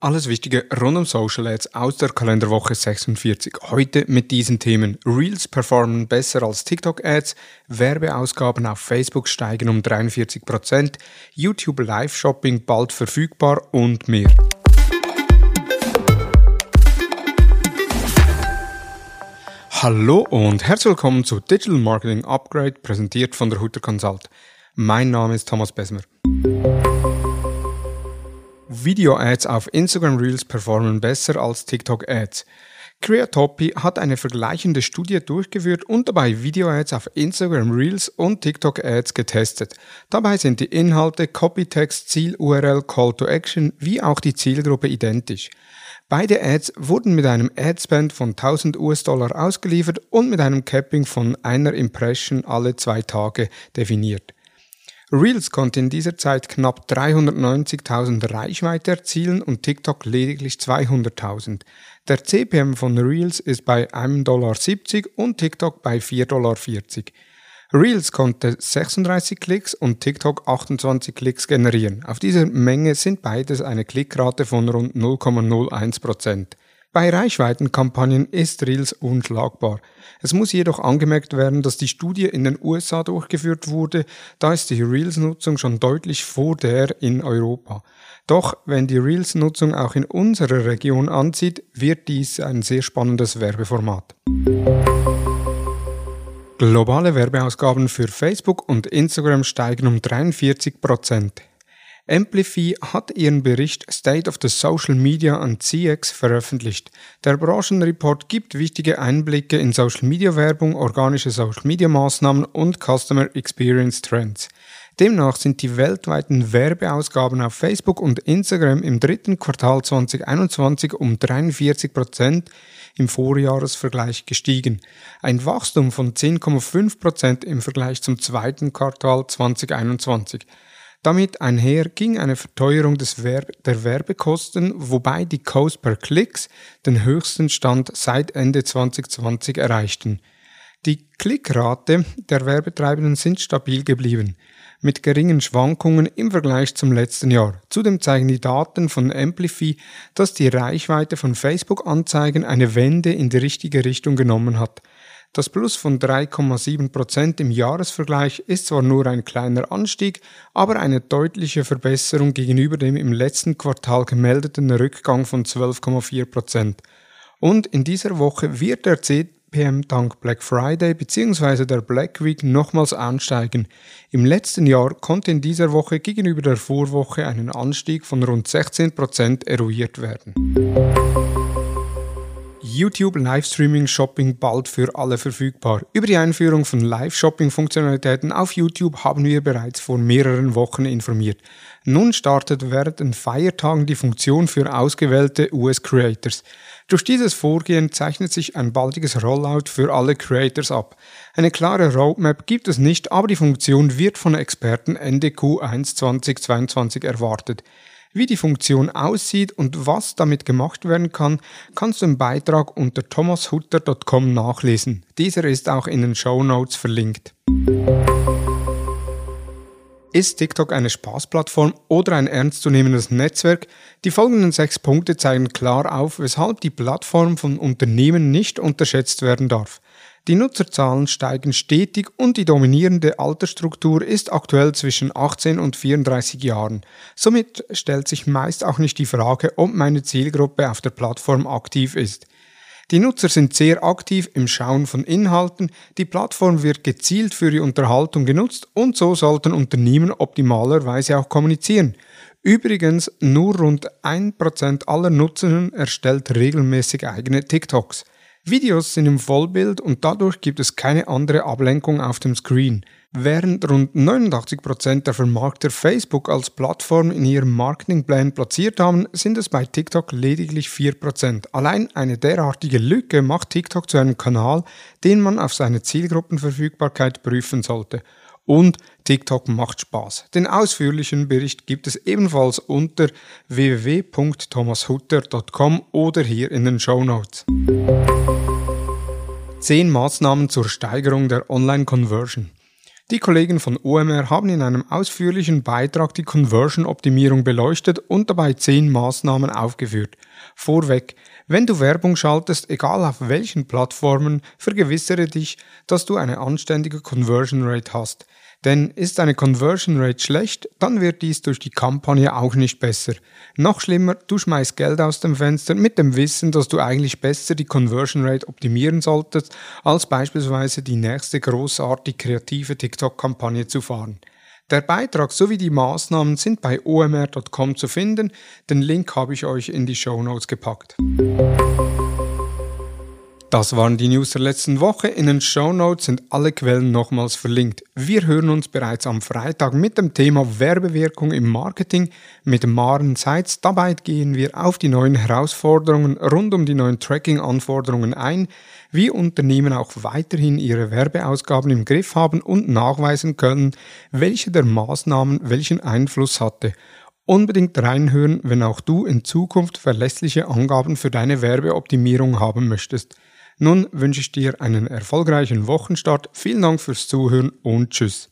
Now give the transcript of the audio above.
Alles Wichtige rund um Social Ads aus der Kalenderwoche 46. Heute mit diesen Themen. Reels performen besser als TikTok Ads, Werbeausgaben auf Facebook steigen um 43%, YouTube Live Shopping bald verfügbar und mehr. Hallo und herzlich willkommen zu Digital Marketing Upgrade, präsentiert von der Hutter Consult. Mein Name ist Thomas Besmer. Video-Ads auf Instagram Reels performen besser als TikTok-Ads. Creatopy hat eine vergleichende Studie durchgeführt und dabei Video-Ads auf Instagram Reels und TikTok-Ads getestet. Dabei sind die Inhalte, Copytext, Ziel-URL, Call to Action wie auch die Zielgruppe identisch. Beide Ads wurden mit einem Adspend von 1000 US-Dollar ausgeliefert und mit einem Capping von einer Impression alle zwei Tage definiert. Reels konnte in dieser Zeit knapp 390.000 Reichweite erzielen und TikTok lediglich 200.000. Der CPM von Reels ist bei 1,70 Dollar und TikTok bei 4,40 Dollar. Reels konnte 36 Klicks und TikTok 28 Klicks generieren. Auf dieser Menge sind beides eine Klickrate von rund 0,01%. Bei Reichweitenkampagnen ist Reels unschlagbar. Es muss jedoch angemerkt werden, dass die Studie in den USA durchgeführt wurde, da ist die Reels-Nutzung schon deutlich vor der in Europa. Doch wenn die Reels-Nutzung auch in unserer Region anzieht, wird dies ein sehr spannendes Werbeformat. Globale Werbeausgaben für Facebook und Instagram steigen um 43 Prozent. Amplify hat ihren Bericht State of the Social Media an CX veröffentlicht. Der Branchenreport gibt wichtige Einblicke in Social Media Werbung, organische Social Media Maßnahmen und Customer Experience Trends. Demnach sind die weltweiten Werbeausgaben auf Facebook und Instagram im dritten Quartal 2021 um 43 Prozent im Vorjahresvergleich gestiegen. Ein Wachstum von 10,5 Prozent im Vergleich zum zweiten Quartal 2021. Damit einher ging eine Verteuerung des Werb der Werbekosten, wobei die Cost per Klicks den höchsten Stand seit Ende 2020 erreichten. Die Klickrate der Werbetreibenden sind stabil geblieben, mit geringen Schwankungen im Vergleich zum letzten Jahr. Zudem zeigen die Daten von Amplify, dass die Reichweite von Facebook-Anzeigen eine Wende in die richtige Richtung genommen hat. Das Plus von 3,7% im Jahresvergleich ist zwar nur ein kleiner Anstieg, aber eine deutliche Verbesserung gegenüber dem im letzten Quartal gemeldeten Rückgang von 12,4%. Und in dieser Woche wird der CPM dank Black Friday bzw. der Black Week nochmals ansteigen. Im letzten Jahr konnte in dieser Woche gegenüber der Vorwoche einen Anstieg von rund 16% eruiert werden. YouTube Livestreaming Shopping bald für alle verfügbar. Über die Einführung von Live-Shopping-Funktionalitäten auf YouTube haben wir bereits vor mehreren Wochen informiert. Nun startet während den Feiertagen die Funktion für ausgewählte US-Creators. Durch dieses Vorgehen zeichnet sich ein baldiges Rollout für alle Creators ab. Eine klare Roadmap gibt es nicht, aber die Funktion wird von Experten Ende Q1 2022 erwartet. Wie die Funktion aussieht und was damit gemacht werden kann, kannst du im Beitrag unter thomashutter.com nachlesen. Dieser ist auch in den Show Notes verlinkt. Ist TikTok eine Spaßplattform oder ein ernstzunehmendes Netzwerk? Die folgenden sechs Punkte zeigen klar auf, weshalb die Plattform von Unternehmen nicht unterschätzt werden darf. Die Nutzerzahlen steigen stetig und die dominierende Altersstruktur ist aktuell zwischen 18 und 34 Jahren. Somit stellt sich meist auch nicht die Frage, ob meine Zielgruppe auf der Plattform aktiv ist. Die Nutzer sind sehr aktiv im Schauen von Inhalten, die Plattform wird gezielt für die Unterhaltung genutzt und so sollten Unternehmen optimalerweise auch kommunizieren. Übrigens, nur rund 1% aller Nutzerinnen erstellt regelmäßig eigene TikToks. Videos sind im Vollbild und dadurch gibt es keine andere Ablenkung auf dem Screen. Während rund 89% der Vermarkter Facebook als Plattform in ihrem Marketingplan platziert haben, sind es bei TikTok lediglich 4%. Allein eine derartige Lücke macht TikTok zu einem Kanal, den man auf seine Zielgruppenverfügbarkeit prüfen sollte. Und TikTok macht Spaß. Den ausführlichen Bericht gibt es ebenfalls unter www.thomashutter.com oder hier in den Show Notes. 10 Maßnahmen zur Steigerung der Online-Conversion. Die Kollegen von OMR haben in einem ausführlichen Beitrag die Conversion-Optimierung beleuchtet und dabei zehn Maßnahmen aufgeführt. Vorweg, wenn du Werbung schaltest, egal auf welchen Plattformen, vergewissere dich, dass du eine anständige Conversion Rate hast. Denn ist eine Conversion Rate schlecht, dann wird dies durch die Kampagne auch nicht besser. Noch schlimmer, du schmeißt Geld aus dem Fenster mit dem Wissen, dass du eigentlich besser die Conversion Rate optimieren solltest, als beispielsweise die nächste großartig kreative TikTok-Kampagne zu fahren. Der Beitrag sowie die Maßnahmen sind bei omr.com zu finden. Den Link habe ich euch in die Show Notes gepackt. Das waren die News der letzten Woche. In den Show Notes sind alle Quellen nochmals verlinkt. Wir hören uns bereits am Freitag mit dem Thema Werbewirkung im Marketing mit Maren Seitz. Dabei gehen wir auf die neuen Herausforderungen rund um die neuen Tracking-Anforderungen ein, wie Unternehmen auch weiterhin ihre Werbeausgaben im Griff haben und nachweisen können, welche der Maßnahmen welchen Einfluss hatte. Unbedingt reinhören, wenn auch du in Zukunft verlässliche Angaben für deine Werbeoptimierung haben möchtest. Nun wünsche ich dir einen erfolgreichen Wochenstart. Vielen Dank fürs Zuhören und Tschüss.